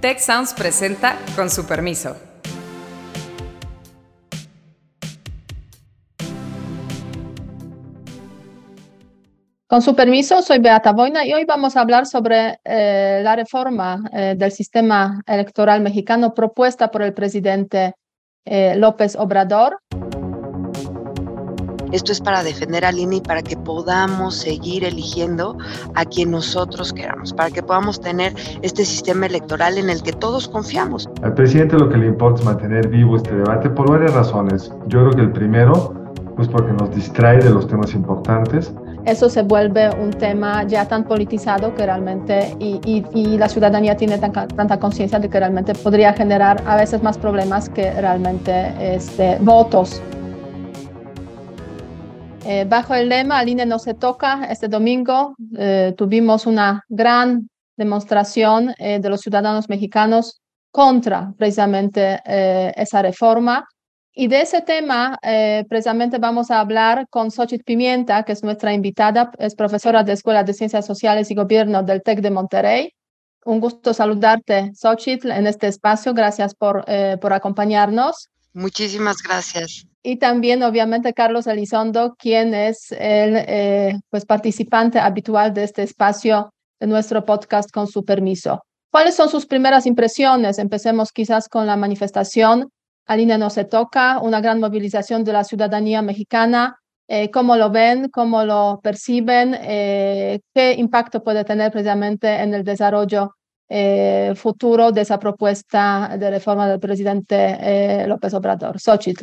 Tech Sounds presenta con su permiso. Con su permiso, soy Beata Boina y hoy vamos a hablar sobre eh, la reforma eh, del sistema electoral mexicano propuesta por el presidente eh, López Obrador. Esto es para defender al INE y para que podamos seguir eligiendo a quien nosotros queramos, para que podamos tener este sistema electoral en el que todos confiamos. Al presidente lo que le importa es mantener vivo este debate por varias razones. Yo creo que el primero, pues porque nos distrae de los temas importantes. Eso se vuelve un tema ya tan politizado que realmente, y, y, y la ciudadanía tiene tan, tanta conciencia de que realmente podría generar a veces más problemas que realmente este, votos. Eh, bajo el lema Al INE no se toca, este domingo eh, tuvimos una gran demostración eh, de los ciudadanos mexicanos contra precisamente esa reforma. Y de ese tema, precisamente vamos a hablar con Xochitl Pimienta, que es nuestra invitada, es profesora de Escuela de Ciencias Sociales y Gobierno del TEC de Monterrey. Un gusto saludarte, Xochitl, en este espacio. Gracias por, por acompañarnos. Muchísimas gracias y también obviamente Carlos Elizondo, quien es el eh, pues, participante habitual de este espacio de nuestro podcast con su permiso. ¿Cuáles son sus primeras impresiones? Empecemos quizás con la manifestación. Aline no se toca, una gran movilización de la ciudadanía mexicana. Eh, ¿Cómo lo ven? ¿Cómo lo perciben? Eh, ¿Qué impacto puede tener precisamente en el desarrollo futuro de esa propuesta de reforma del presidente López Obrador? Xochitl.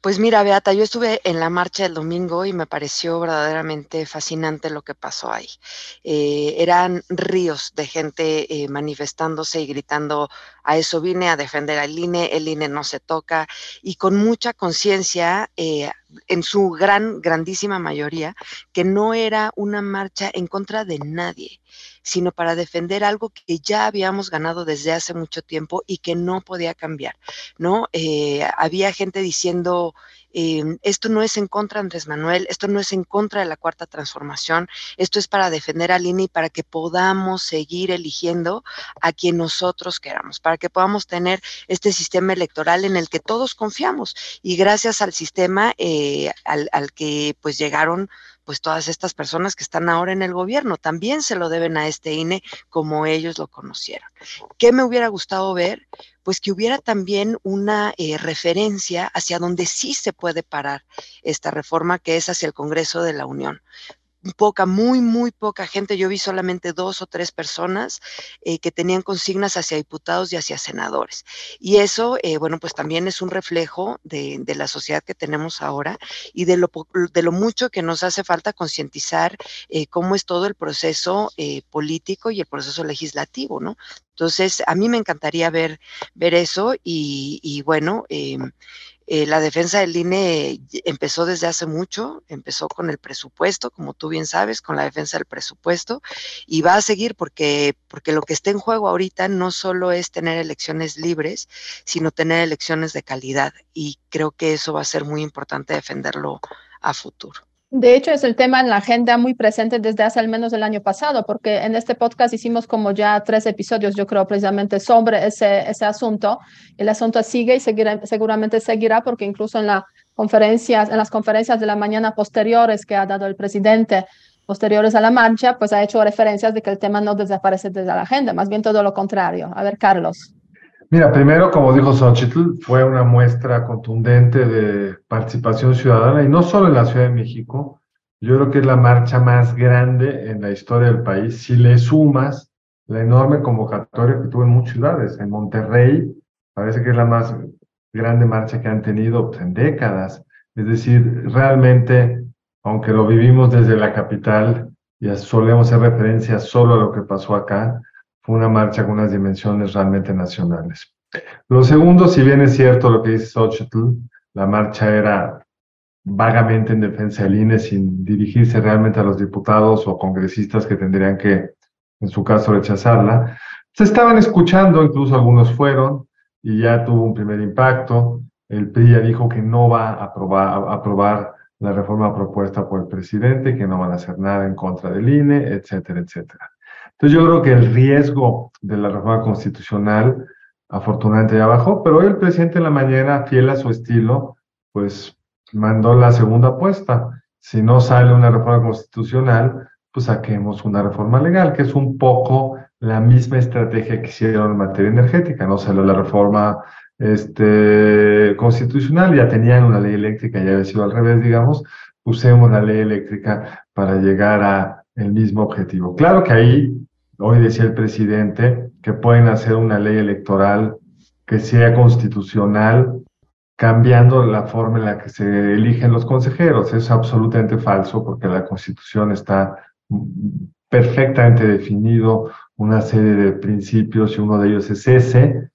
Pues mira, Beata, yo estuve en la marcha el domingo y me pareció verdaderamente fascinante lo que pasó ahí. Eh, eran ríos de gente eh, manifestándose y gritando, a eso vine a defender al INE, el INE no se toca, y con mucha conciencia, eh, en su gran, grandísima mayoría, que no era una marcha en contra de nadie sino para defender algo que ya habíamos ganado desde hace mucho tiempo y que no podía cambiar, ¿no? Había gente diciendo, em, esto no es en contra de Andrés Manuel, esto no es en contra de la cuarta transformación, esto es para defender al INE y para que podamos seguir eligiendo a quien nosotros queramos, para que podamos tener este sistema electoral en el que todos confiamos. Y gracias al sistema eh, al, al que pues llegaron pues todas estas personas que están ahora en el gobierno también se lo deben a este INE como ellos lo conocieron. ¿Qué me hubiera gustado ver? Pues que hubiera también una eh, referencia hacia donde sí se puede parar esta reforma, que es hacia el Congreso de la Unión poca, muy, muy poca gente. Yo vi solamente dos o tres personas eh, que tenían consignas hacia diputados y hacia senadores. Y eso, eh, bueno, pues también es un reflejo de, la sociedad que tenemos ahora y de lo, de lo mucho que nos hace falta concientizar eh, cómo es todo el proceso político y el proceso legislativo, ¿no? Entonces, a mí me encantaría ver, ver eso y, y bueno, em, eh, la defensa del INE empezó desde hace mucho, empezó con el presupuesto, como tú bien sabes, con la defensa del presupuesto, y va a seguir porque, porque lo que está en juego ahorita no solo es tener elecciones libres, sino tener elecciones de calidad. Y creo que eso va a ser muy importante defenderlo a futuro. De hecho, es el tema en la agenda muy presente desde hace al menos el año pasado, porque en este podcast hicimos como ya tres episodios, yo creo, precisamente sobre ese, ese asunto. El asunto sigue y seguramente seguirá, porque incluso en, la conferencias, en las conferencias de la mañana posteriores que ha dado el presidente, posteriores a la marcha, pues ha hecho referencias de que el tema no desaparece desde la agenda, más bien todo lo contrario. A ver, Carlos. Mira, primero, como dijo Xochitl, fue una muestra contundente de participación ciudadana y no solo en la Ciudad de México, yo creo que es la marcha más grande en la historia del país. Si le sumas la enorme convocatoria que tuvo en muchas ciudades, en Monterrey, parece que es la más grande marcha que han tenido pues, en décadas. Es decir, realmente, aunque lo vivimos desde la capital y solemos hacer referencia solo a lo que pasó acá, una marcha con unas dimensiones realmente nacionales. Lo segundo, si bien es cierto lo que dice Xochitl, la marcha era vagamente en defensa del INE sin dirigirse realmente a los diputados o congresistas que tendrían que, en su caso, rechazarla. Se estaban escuchando, incluso algunos fueron, y ya tuvo un primer impacto. El PRI ya dijo que no va a aprobar, a aprobar la reforma propuesta por el presidente, que no van a hacer nada en contra del INE, etcétera, etcétera. Entonces yo creo que el riesgo de la reforma constitucional afortunadamente ya bajó, pero hoy el presidente en la mañana, fiel a su estilo, pues mandó la segunda apuesta. Si no sale una reforma constitucional, pues saquemos una reforma legal, que es un poco la misma estrategia que hicieron en materia energética. No salió la reforma este, constitucional, ya tenían una ley eléctrica, ya había sido al revés, digamos, usemos la ley eléctrica para llegar a el mismo objetivo. Claro que ahí, hoy decía el presidente, que pueden hacer una ley electoral que sea constitucional, cambiando la forma en la que se eligen los consejeros. Es absolutamente falso porque la constitución está perfectamente definido una serie de principios y uno de ellos es ese,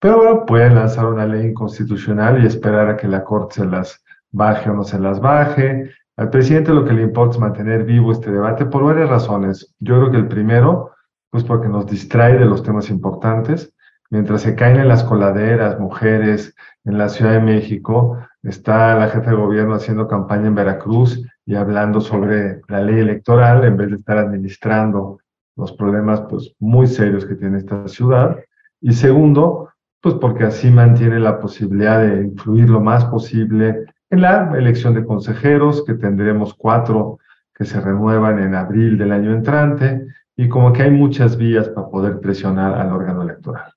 pero bueno, pueden lanzar una ley inconstitucional y esperar a que la Corte se las baje o no se las baje. Al presidente lo que le importa es mantener vivo este debate por varias razones. Yo creo que el primero, pues porque nos distrae de los temas importantes. Mientras se caen en las coladeras mujeres en la Ciudad de México, está la jefa de gobierno haciendo campaña en Veracruz y hablando sobre la ley electoral en vez de estar administrando los problemas pues muy serios que tiene esta ciudad. Y segundo, pues porque así mantiene la posibilidad de influir lo más posible en la elección de consejeros, que tendremos cuatro que se renuevan en abril del año entrante, y como que hay muchas vías para poder presionar al órgano electoral.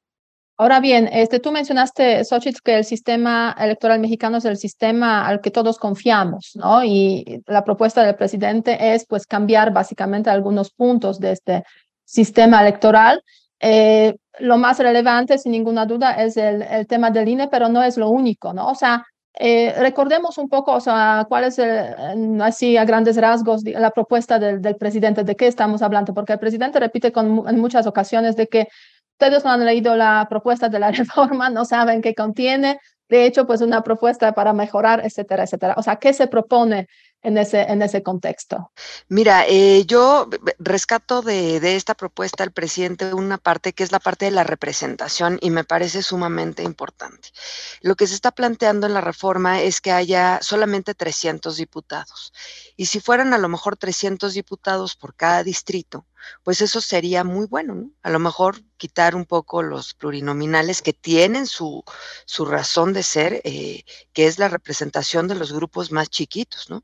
Ahora bien, este, tú mencionaste, Xochitl, que el sistema electoral mexicano es el sistema al que todos confiamos, ¿no? Y la propuesta del presidente es, pues, cambiar básicamente algunos puntos de este sistema electoral. Eh, lo más relevante, sin ninguna duda, es el, el, tema del INE, pero no es lo único, ¿no? O sea, eh, recordemos un poco, o sea, cuál es, el, así a grandes rasgos, la propuesta del, del, presidente, de qué estamos hablando, porque el presidente repite con, en muchas ocasiones de que ustedes no han leído la propuesta de la reforma, no saben qué contiene, de hecho, pues una propuesta para mejorar, etcétera, etcétera. O sea, ¿qué se propone en ese, en ese contexto? Mira, eh, yo rescato de, de, esta propuesta al presidente una parte que es la parte de la representación y me parece sumamente importante. Lo que se está planteando en la reforma es que haya solamente 300 diputados. Y si fueran a lo mejor 300 diputados por cada distrito, pues eso sería muy bueno, ¿no? A lo mejor quitar un poco los plurinominales que tienen su, su razón de ser, eh, que es la representación de los grupos más chiquitos, ¿no?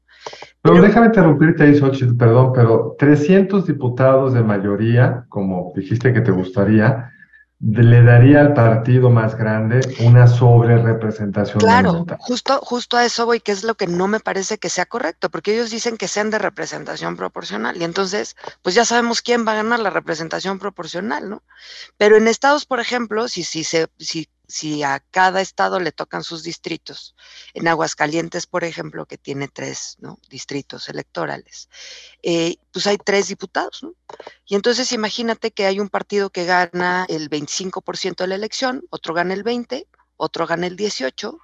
Pero, pero déjame interrumpirte ahí, Xochitl, perdón, pero 300 diputados de mayoría, como dijiste que te gustaría, le daría al partido más grande una sobre representación. Claro, justo, justo a eso voy, que es lo que no me parece que sea correcto, porque ellos dicen que sean de representación proporcional y entonces, pues ya sabemos quién va a ganar la representación proporcional, ¿no? Pero en estados, por ejemplo, si, si, se, si si a cada estado le tocan sus distritos. En Aguascalientes, por ejemplo, que tiene tres distritos electorales, eh, pues hay tres diputados. ¿no? Y entonces imagínate que hay un partido que gana el 25% de la elección, otro gana el 20%, otro gana el 18%,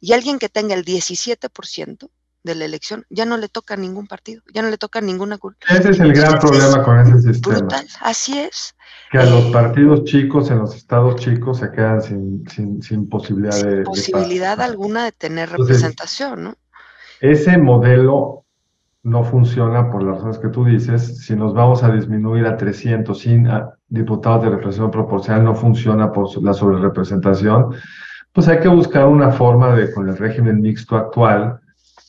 y alguien que tenga el 17%, de la elección, ya no le toca a ningún partido, ya no le toca a ninguna cultura. Ese es el gran problema con ese sistema. Brutal, así es. Que a los eh, partidos chicos, en los estados chicos, se quedan sin, sin, sin posibilidad sin de... posibilidad alguna de tener representación, ¿no? Ese modelo no funciona por las razones que tú dices. Si nos vamos a disminuir a 300 sin diputados de representación proporcional, no funciona por la sobrerepresentación. Pues hay que buscar una forma de, con el régimen mixto actual,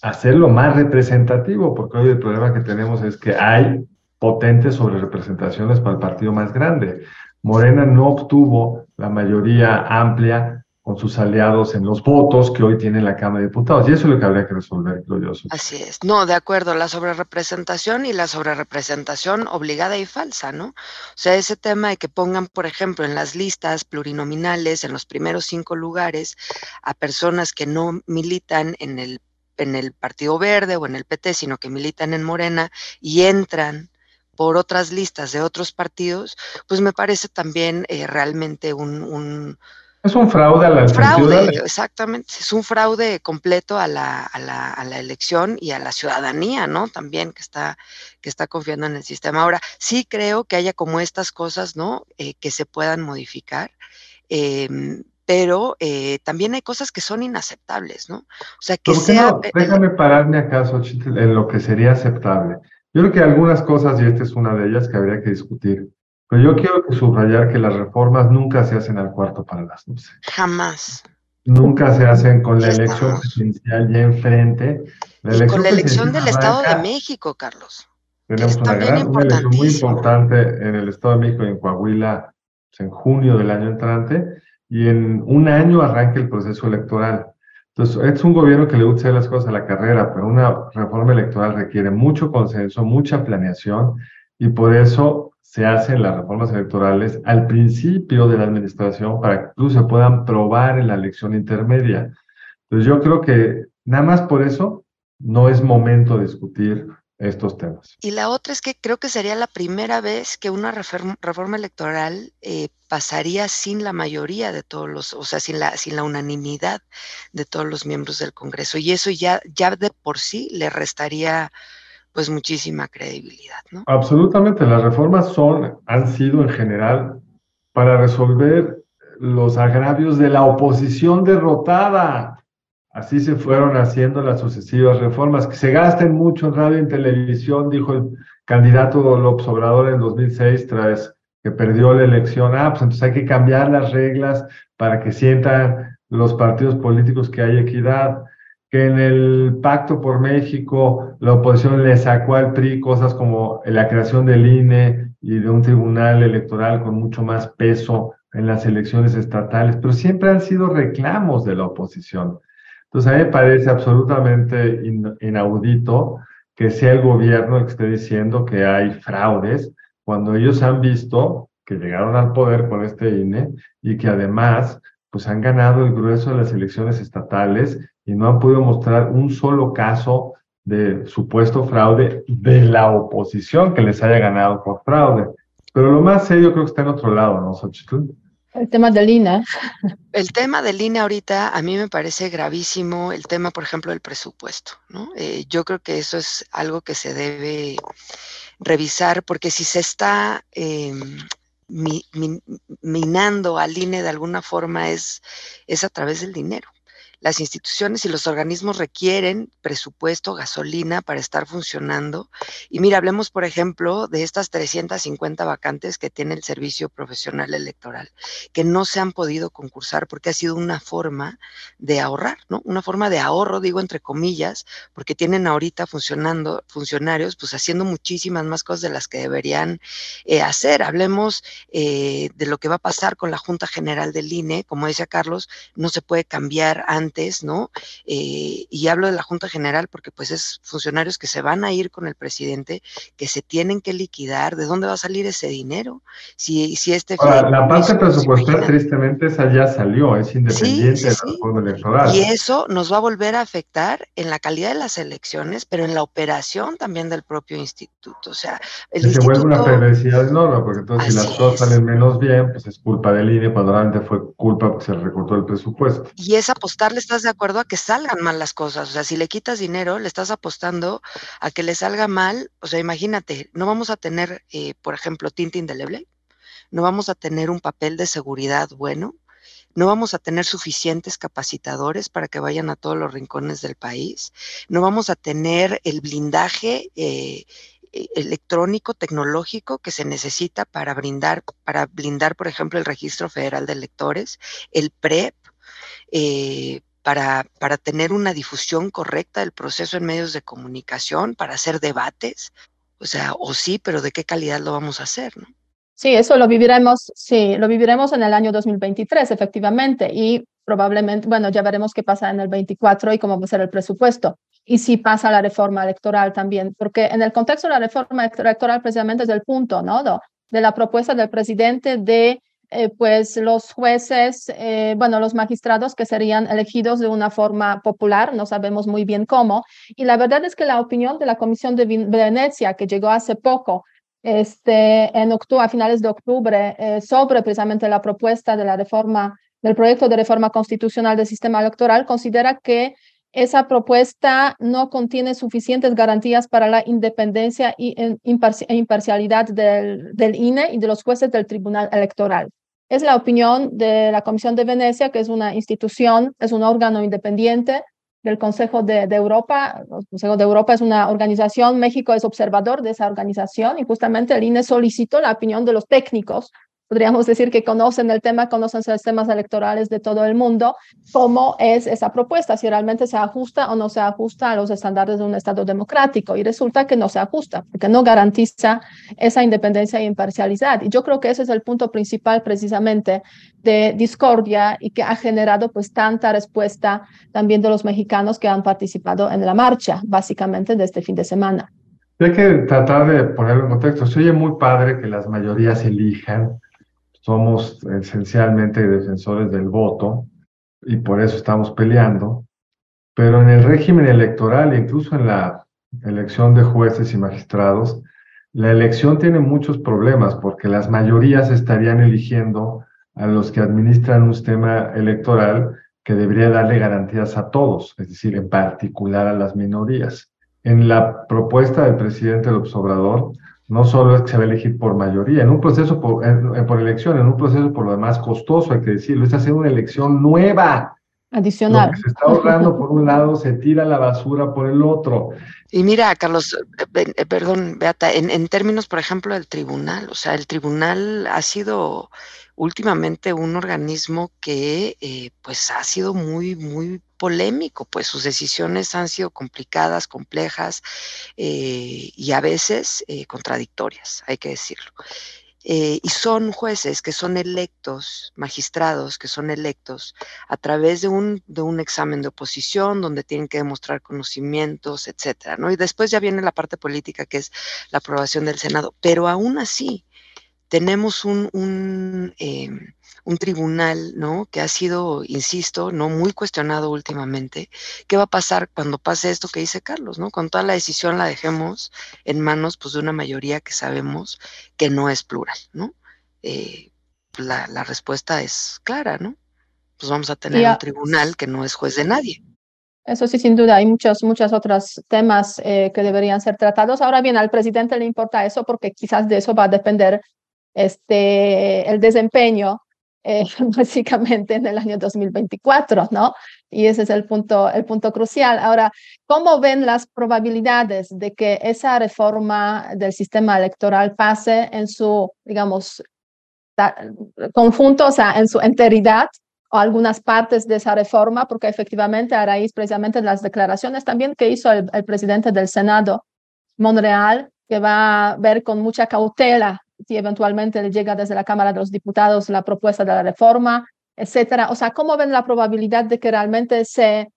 hacerlo más representativo, porque hoy el problema que tenemos es que hay potentes sobre representaciones para el partido más grande. Morena no obtuvo la mayoría amplia con sus aliados en los votos que hoy tiene la Cámara de Diputados. Y eso es lo que habría que resolver, yo. Así es. No, de acuerdo, la sobrerepresentación y la sobrerepresentación obligada y falsa, ¿no? O sea, ese tema de que pongan, por ejemplo, en las listas plurinominales, en los primeros cinco lugares, a personas que no militan en el en el Partido Verde o en el PT, sino que militan en Morena y entran por otras listas de otros partidos, pues me parece también eh, realmente un, Es un fraude a la fraude, exactamente, es un fraude completo a la, a, la, a la, elección y a la ciudadanía, ¿no? También que está, que está confiando en el sistema. Ahora, sí creo que haya como estas cosas, ¿no? Eh, que se puedan modificar. Eh, pero eh, también hay cosas que son inaceptables, ¿no? O sea, que sea... Déjame pararme acaso en lo que sería aceptable. Yo creo que algunas cosas, y esta es una de ellas, que habría que discutir. Pero yo quiero subrayar que las reformas nunca se hacen al cuarto para las 12. Jamás. Nunca se hacen con la elección presidencial ya enfrente. La con la elección del Estado de México, Carlos. Tenemos una, gran, una elección muy importante en el Estado de México y en Coahuila en junio del año entrante y en un año arranca el proceso electoral. Entonces, es un gobierno que le gusta hacer las cosas a la carrera, pero una reforma electoral requiere mucho consenso, mucha planeación y por eso se hacen las reformas electorales al principio de la administración para que incluso se puedan probar en la elección intermedia. Entonces yo creo que nada más por eso no es momento de discutir estos temas. Y la otra es que creo que sería la primera vez que una reforma, electoral eh, pasaría sin la mayoría de todos los, o sea, sin la, sin la unanimidad de todos los miembros del Congreso. Y eso ya, ya de por sí le restaría pues muchísima credibilidad, ¿no? Absolutamente, las reformas son, han sido en general para resolver los agravios de la oposición derrotada. Así se fueron haciendo las sucesivas reformas. Que se gasten mucho en radio y televisión, dijo el candidato López Obrador en 2006, tras que perdió la elección. Ah, pues entonces hay que cambiar las reglas para que sientan los partidos políticos que hay equidad que en el Pacto por México la oposición le sacó al PRI cosas como la creación del INE y de un tribunal electoral con mucho más peso en las elecciones estatales, pero siempre han sido reclamos de la oposición. Entonces a mí me parece absolutamente inaudito que sea el gobierno el que esté diciendo que hay fraudes cuando ellos han visto que llegaron al poder con este INE y que además pues han ganado el grueso de las elecciones estatales y no han podido mostrar un solo caso de supuesto fraude de la oposición que les haya ganado por fraude. Pero lo más serio creo que está en otro lado, ¿no, Xochitl? El tema del INE. El tema del INE ahorita a mí me parece gravísimo el tema, por ejemplo, del presupuesto, ¿no? Eh, yo creo que eso es algo que se debe revisar porque si se está em, minando al INE de alguna forma es, es a través del dinero las instituciones y los organismos requieren presupuesto, gasolina para estar funcionando. Y mira, hablemos, por ejemplo, de estas 350 vacantes que tiene el Servicio Profesional Electoral, que no se han podido concursar porque ha sido una forma de ahorrar, ¿no? Una forma de ahorro, digo entre comillas, porque tienen ahorita funcionando funcionarios, pues haciendo muchísimas más cosas de las que deberían eh, hacer. Hablemos eh, de lo que va a pasar con la Junta General del INE, como decía Carlos, no se puede cambiar antes ¿no? Eh, y hablo de la Junta General porque pues es funcionarios que se van a ir con el presidente, que se tienen que liquidar, ¿de dónde va a salir ese dinero? Si, si este... la parte presupuestal tristemente esa ya salió, es independiente de la electoral. Y eso nos va a volver a afectar en la calidad de las elecciones, pero en la operación también del propio instituto. O sea, el se vuelve una perversidad enorme, porque entonces si las cosas salen menos bien, pues es culpa del INE, cuando realmente fue culpa porque se recortó el presupuesto. Y es apostarle estás de acuerdo a que salgan mal las cosas. O sea, si le quitas dinero, le estás apostando a que le salga mal. O sea, imagínate, no vamos a tener, eh, por ejemplo, tinta indeleble, no vamos a tener un papel de seguridad bueno, no vamos a tener suficientes capacitadores para que vayan a todos los rincones del país, no vamos a tener el blindaje eh, e, electrónico, tecnológico que se necesita para brindar, para blindar, por ejemplo, el registro federal de electores, el PREP, eh, para, para tener una difusión correcta del proceso en medios de comunicación, para hacer debates. O sea, o sí, pero ¿de qué calidad lo vamos a hacer? ¿no? Sí, eso lo viviremos, sí, lo viviremos en el año 2023, efectivamente, y probablemente, bueno, ya veremos qué pasa en el 24 y cómo va a ser el presupuesto. Y si pasa la reforma electoral también, porque en el contexto de la reforma electoral precisamente es el punto, ¿no? De la propuesta del presidente de eh, pues los jueces, eh, bueno, los magistrados que serían elegidos de una forma popular, no sabemos muy bien cómo. Y la verdad es que la opinión de la Comisión de Venecia, que llegó hace poco, este, en octubre, a finales de octubre, eh, sobre precisamente la propuesta de la reforma, del proyecto de reforma constitucional del sistema electoral, considera que esa propuesta no contiene suficientes garantías para la independencia e imparcialidad del, INE y de los jueces del Tribunal Electoral. Es la opinión de la Comisión de Venecia, que es una institución, es un órgano independiente del Consejo de, Europa. El Consejo de Europa es una organización, México es observador de esa organización y justamente el INE solicitó la opinión de los técnicos podríamos decir que conocen el tema, conocen los temas electorales de todo el mundo, cómo es esa propuesta, si realmente se ajusta o no se ajusta a los estándares de un Estado democrático. Y resulta que no se ajusta, porque no garantiza esa independencia e imparcialidad. Y yo creo que ese es el punto principal precisamente de discordia y que ha generado pues tanta respuesta también de los mexicanos que han participado en la marcha, básicamente de este fin de semana. Hay que tratar de ponerlo en contexto. Se oye muy padre que las mayorías elijan somos esencialmente defensores del voto y por eso estamos peleando, pero en el régimen electoral, incluso en la elección de jueces y magistrados, la elección tiene muchos problemas porque las mayorías estarían eligiendo a los que administran un sistema electoral que debería darle garantías a todos, es decir, en particular a las minorías. En la propuesta del presidente López Obrador, no solo es que se va a elegir por mayoría, en un proceso por, por elección, en un proceso por lo demás costoso, hay que decirlo, está haciendo una elección nueva. Adicional. Lo que se está ahorrando por un lado se tira la basura por el otro. Y mira, Carlos, eh, perdón, Beata, en, en términos, por ejemplo, del tribunal, o sea, el tribunal ha sido últimamente un organismo que eh, pues ha sido muy, muy polémico, pues sus decisiones han sido complicadas, complejas eh, y a veces eh, contradictorias, hay que decirlo. y son jueces que son electos, magistrados que son electos a través de un, de un examen de oposición donde tienen que demostrar conocimientos, etcétera, ¿no? Y después ya viene la parte política que es la aprobación del Senado, pero aún así, tenemos un, em, un, tribunal, ¿no? Que ha sido, insisto, no muy cuestionado últimamente. ¿Qué va a pasar cuando pase esto que dice Carlos, ¿no? Con toda la decisión la dejemos en manos, pues, de una mayoría que sabemos que no es plural, ¿no? Eh, la, la, respuesta es clara, ¿no? Pues vamos a tener un tribunal que no es juez de nadie. Eso sí, sin duda, hay muchos, muchos otros temas eh, que deberían ser tratados. Ahora bien, al presidente le importa eso porque quizás de eso va a depender este, el desempeño eh, básicamente en el año 2024, ¿no? Y ese es el punto, el punto crucial. Ahora, ¿cómo ven las probabilidades de que esa reforma del sistema electoral pase en su, digamos, conjunto, o sea, en su enteridad o algunas partes de esa reforma? Porque efectivamente, a raíz precisamente de las declaraciones también que hizo el, el presidente del Senado, Monreal, que va a ver con mucha cautela si eventualmente le llega desde la Cámara de los Diputados la propuesta de la reforma, etcétera. O sea, ¿cómo ven la probabilidad de que realmente se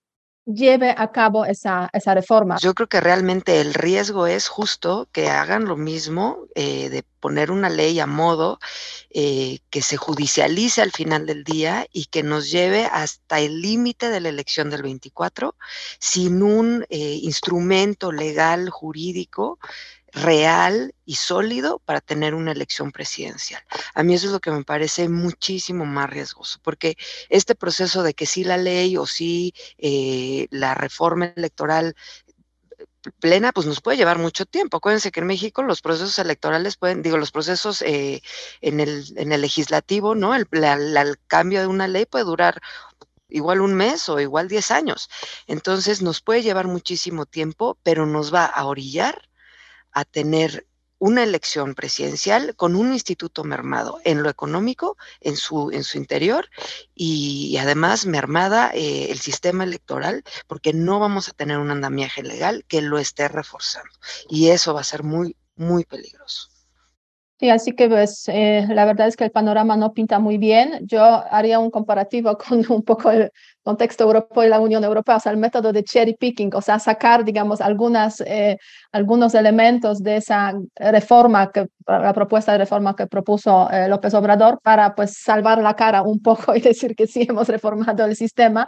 lleve a cabo esa, esa reforma? Yo creo que realmente el riesgo es justo que hagan lo mismo, eh, de poner una ley a modo eh, que se judicialice al final del día y que nos lleve hasta el límite de la elección del 24 sin un eh, instrumento legal jurídico real y sólido para tener una elección presidencial. A mí eso es lo que me parece muchísimo más riesgoso, porque este proceso de que sí la ley o sí eh, la reforma electoral plena, pues nos puede llevar mucho tiempo. Acuérdense que en México los procesos electorales pueden, digo, los procesos eh, en, el, en el legislativo, ¿no? El, el cambio de una ley puede durar igual un mes o igual 10 años. Entonces nos puede llevar muchísimo tiempo, pero nos va a orillar a tener una elección presidencial con un instituto mermado en lo económico, en su, en su interior, y, además mermada eh, el sistema electoral, porque no vamos a tener un andamiaje legal que lo esté reforzando. Y eso va a ser muy, muy peligroso. Sí, así que pues eh, la verdad es que el panorama no pinta muy bien. Yo haría un comparativo con un poco el contexto europeo y la Unión Europea, o sea, el método de cherry picking, o sea, sacar, digamos, algunas, eh, algunos elementos de esa reforma, que, la propuesta de reforma que propuso eh, López Obrador para pues salvar la cara un poco y decir que sí hemos reformado el sistema,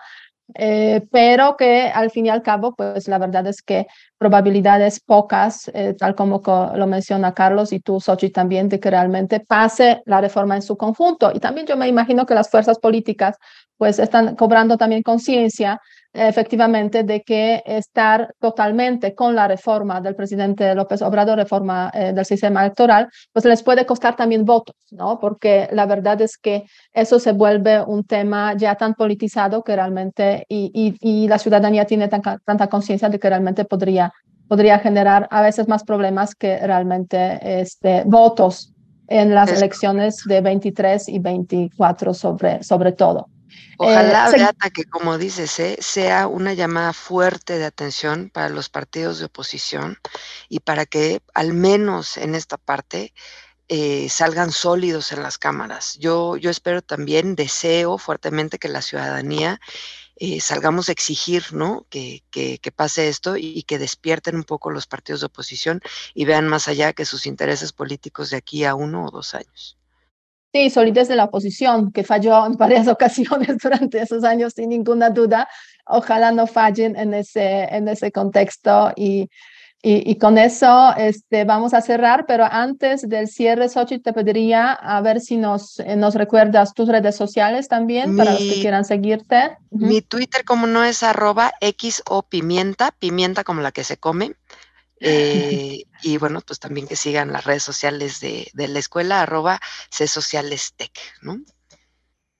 eh, pero que al fin y al cabo, pues la verdad es que probabilidades pocas, eh, tal como lo menciona Carlos y tú, Sochi, también, de que realmente pase la reforma en su conjunto. Y también yo me imagino que las fuerzas políticas pues están cobrando también conciencia efectivamente de que estar totalmente con la reforma del presidente López Obrador, reforma eh, del sistema electoral, pues les puede costar también votos, ¿no? Porque la verdad es que eso se vuelve un tema ya tan politizado que realmente, y, y, la ciudadanía tiene tanta conciencia de que realmente podría, podría generar a veces más problemas que realmente este, votos en las elecciones de 23 y 24 sobre, sobre todo. Ojalá, eh, Beata, que como dices, ¿eh? sea una llamada fuerte de atención para los partidos de oposición y para que al menos en esta parte eh, salgan sólidos en las cámaras. Yo, yo espero también, deseo fuertemente que la ciudadanía eh, salgamos a exigir ¿no? Que, que, que, pase esto y, que despierten un poco los partidos de oposición y vean más allá que sus intereses políticos de aquí a uno o dos años. Sí, solidez de la oposición, que falló en varias ocasiones durante esos años, sin ninguna duda. Ojalá no fallen en ese, en ese contexto y, y, con eso este, vamos a cerrar, pero antes del cierre, Sochi, te pediría a ver si nos, eh, nos recuerdas tus redes sociales también para los que quieran seguirte. Mi Twitter, como no es arroba X o pimienta, pimienta como la que se come. Eh, y bueno, pues también que sigan las redes sociales de, de la escuela, arroba C Sociales Tech, ¿no?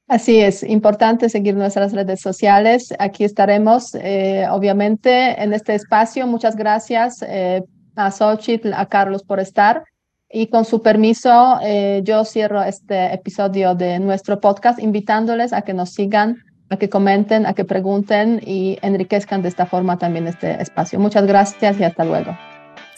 Así es, importante seguir nuestras redes sociales. Aquí estaremos, eh, obviamente, en este espacio. Muchas gracias eh, a Xochitl, a Carlos por estar. Y con su permiso, yo cierro este episodio de nuestro podcast invitándoles a que nos sigan a que comenten, a que pregunten y enriquezcan de esta forma también este espacio. Muchas gracias y hasta luego.